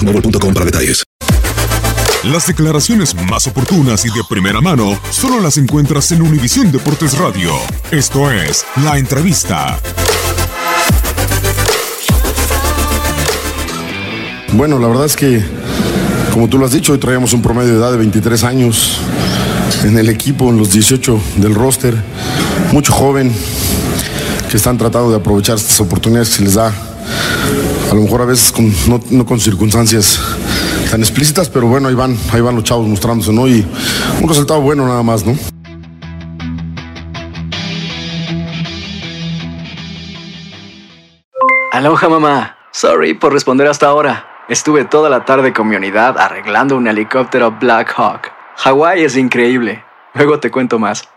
boostmobile.com para detalles. Las declaraciones más oportunas y de primera mano solo las encuentras en Univisión Deportes Radio. Esto es La Entrevista. Bueno, la verdad es que, como tú lo has dicho, hoy traíamos un promedio de edad de 23 años en el equipo, en los 18 del roster. Mucho joven que están tratando de aprovechar estas oportunidades que se les da a lo mejor a veces con, no, no, con circunstancias tan explícitas, pero bueno, ahí van, ahí van los chavos mostrándose, ¿no? Y un resultado bueno nada más, ¿no? Aloha mamá. Sorry por responder hasta ahora. Estuve toda la tarde con mi unidad arreglando un helicóptero Black Hawk. Hawái es increíble. Luego te cuento más.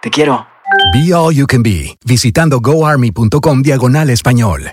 Te quiero. Be All You Can Be, visitando goarmy.com diagonal español.